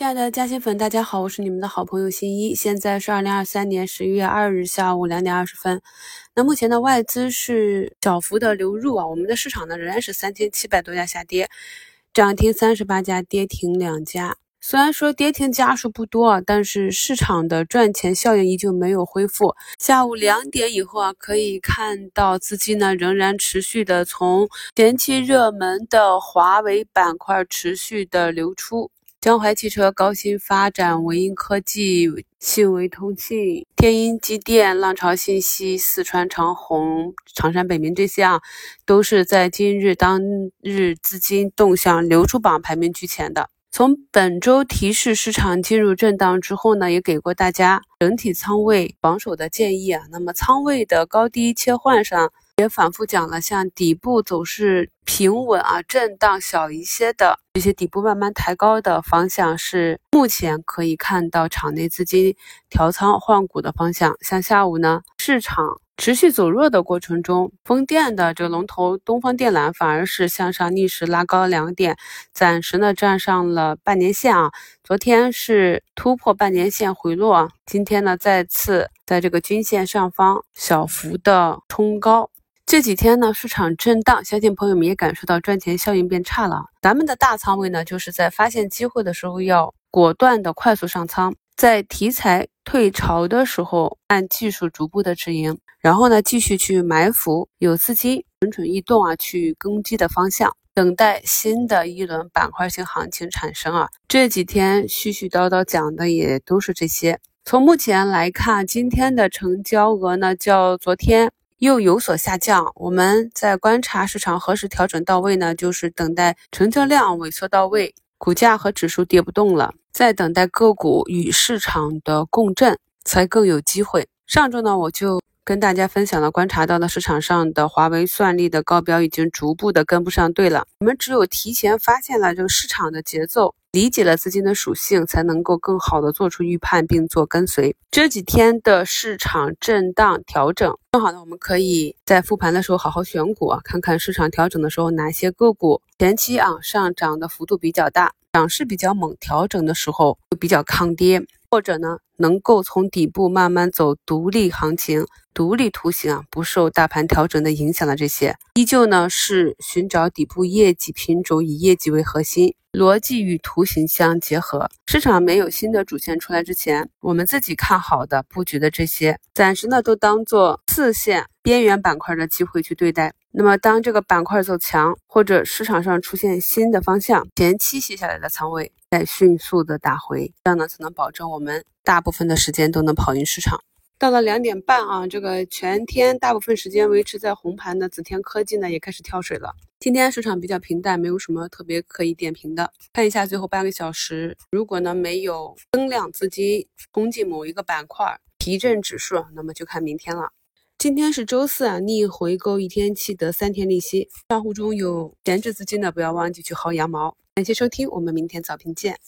亲爱的嘉兴粉，大家好，我是你们的好朋友新一。现在是二零二三年十一月二日下午两点二十分。那目前的外资是小幅的流入啊，我们的市场呢仍然是三千七百多家下跌，涨停三十八家，跌停两家。虽然说跌停家数不多啊，但是市场的赚钱效应依旧没有恢复。下午两点以后啊，可以看到资金呢仍然持续的从前期热门的华为板块持续的流出。江淮汽车、高新发展、维英科技、信维通信、天鹰机电、浪潮信息、四川长虹、长山北明这些啊，都是在今日当日资金动向流出榜排名居前的。从本周提示市场进入震荡之后呢，也给过大家整体仓位防守的建议啊。那么仓位的高低切换上。也反复讲了，像底部走势平稳啊，震荡小一些的这些底部慢慢抬高的方向是目前可以看到场内资金调仓换股的方向。像下午呢，市场持续走弱的过程中，风电的这个龙头东方电缆反而是向上逆势拉高两点，暂时呢站上了半年线啊。昨天是突破半年线回落，今天呢再次在这个均线上方小幅的冲高。这几天呢，市场震荡，相信朋友们也感受到赚钱效应变差了。咱们的大仓位呢，就是在发现机会的时候要果断的快速上仓，在题材退潮的时候按技术逐步的止盈，然后呢继续去埋伏有资金蠢蠢欲动啊去攻击的方向，等待新的一轮板块性行情产生啊。这几天絮絮叨叨讲的也都是这些。从目前来看，今天的成交额呢，较昨天。又有所下降，我们在观察市场何时调整到位呢？就是等待成交量萎缩到位，股价和指数跌不动了，再等待个股与市场的共振，才更有机会。上周呢，我就跟大家分享了观察到的市场上的华为算力的高标已经逐步的跟不上队了。我们只有提前发现了这个市场的节奏。理解了资金的属性，才能够更好的做出预判并做跟随。这几天的市场震荡调整，正好呢，我们可以在复盘的时候好好选股啊，看看市场调整的时候哪些个股前期啊上涨的幅度比较大，涨势比较猛，调整的时候就比较抗跌，或者呢能够从底部慢慢走独立行情、独立图形啊，不受大盘调整的影响的这些，依旧呢是寻找底部业绩品种，以业绩为核心。逻辑与图形相结合，市场没有新的主线出来之前，我们自己看好的布局的这些，暂时呢都当做次线边缘板块的机会去对待。那么当这个板块走强，或者市场上出现新的方向，前期卸下来的仓位再迅速的打回，这样呢才能保证我们大部分的时间都能跑赢市场。到了两点半啊，这个全天大部分时间维持在红盘的紫天科技呢，也开始跳水了。今天市场比较平淡，没有什么特别可以点评的。看一下最后半个小时，如果呢没有增量资金冲进某一个板块提振指数，那么就看明天了。今天是周四啊，逆回购一天期得三天利息，账户中有闲置资金的不要忘记去薅羊毛。感谢收听，我们明天早评见。